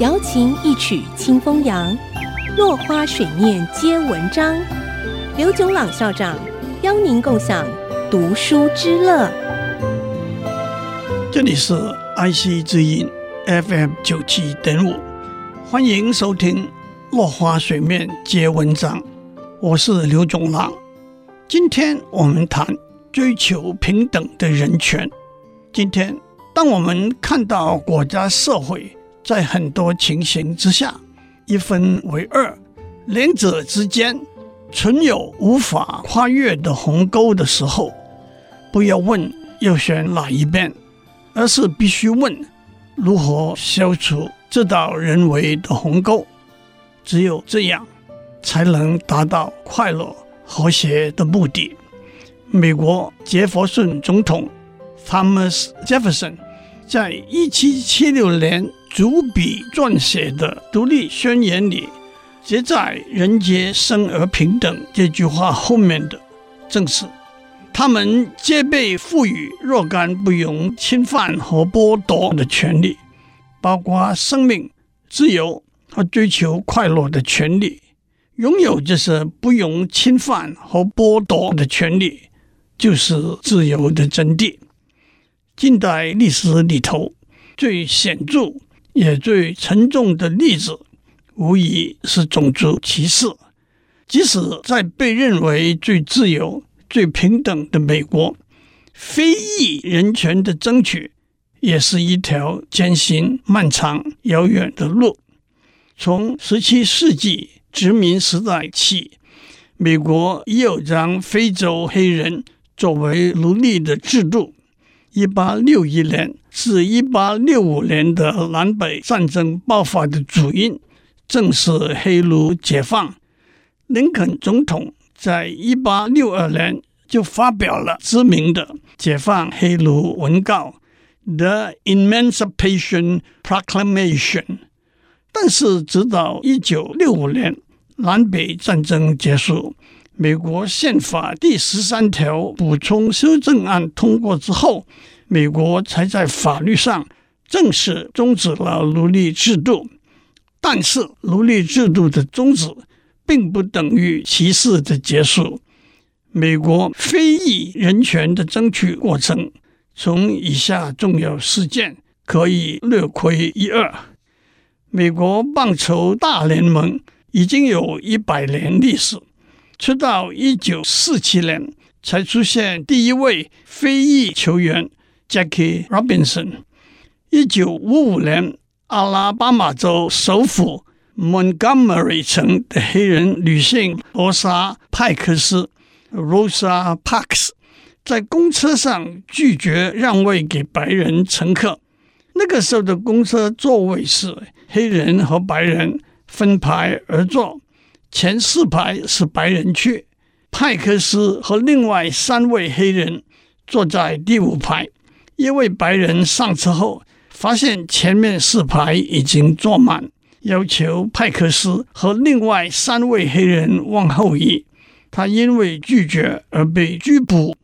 瑶琴一曲清风扬，落花水面皆文章。刘炯朗校长邀您共享读书之乐。这里是 IC 之音 FM 九七点五，欢迎收听《落花水面皆文章》，我是刘炯朗。今天我们谈追求平等的人权。今天，当我们看到国家社会，在很多情形之下，一分为二，两者之间存有无法跨越的鸿沟的时候，不要问要选哪一边，而是必须问如何消除这道人为的鸿沟。只有这样，才能达到快乐和谐的目的。美国杰佛逊总统 Thomas Jefferson 在一七七六年。主笔撰写的独立宣言里，接在“人皆生而平等”这句话后面的，正是他们皆被赋予若干不容侵犯和剥夺的权利，包括生命、自由和追求快乐的权利。拥有这些不容侵犯和剥夺的权利，就是自由的真谛。近代历史里头最显著。也最沉重的例子，无疑是种族歧视。即使在被认为最自由、最平等的美国，非裔人权的争取也是一条艰辛、漫长、遥远的路。从十七世纪殖民时代起，美国已有将非洲黑人作为奴隶的制度。一八六一年至一八六五年的南北战争爆发的主因，正是黑奴解放。林肯总统在一八六二年就发表了知名的解放黑奴文告《The Emancipation Proclamation》。但是，直到一九六五年南北战争结束，美国宪法第十三条补充修正案通过之后，美国才在法律上正式终止了奴隶制度。但是，奴隶制度的终止并不等于歧视的结束。美国非裔人权的争取过程，从以下重要事件可以略窥一二：美国棒球大联盟已经有一百年历史。直到一九四七年，才出现第一位非裔球员 Jackie Robinson。一九五五年，阿拉巴马州首府 Montgomery 城的黑人女性罗莎·派克斯 （Rosa Parks） 在公车上拒绝让位给白人乘客。那个时候的公车座位是黑人和白人分排而坐。前四排是白人区，派克斯和另外三位黑人坐在第五排。一位白人上车后，发现前面四排已经坐满，要求派克斯和另外三位黑人往后移。他因为拒绝而被拘捕。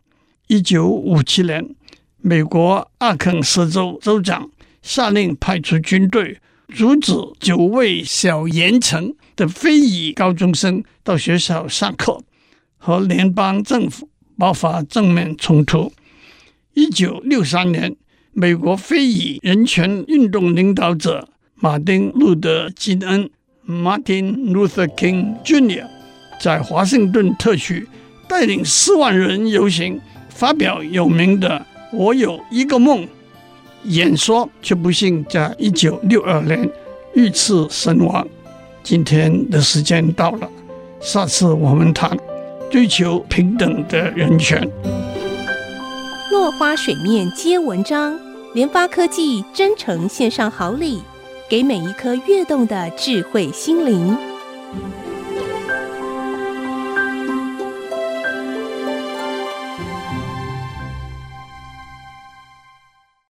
一九五七年，美国阿肯色州州长下令派出军队，阻止九位小盐城的非裔高中生到学校上课，和联邦政府爆发正面冲突。一九六三年，美国非裔人权运动领导者马丁·路德·金恩 （Martin Luther King Jr.） 在华盛顿特区带领四万人游行，发表有名的“我有一个梦”演说，却不幸在一九六二年遇刺身亡。今天的时间到了，下次我们谈追求平等的人权。落花水面皆文章，联发科技真诚献上好礼，给每一颗跃动的智慧心灵。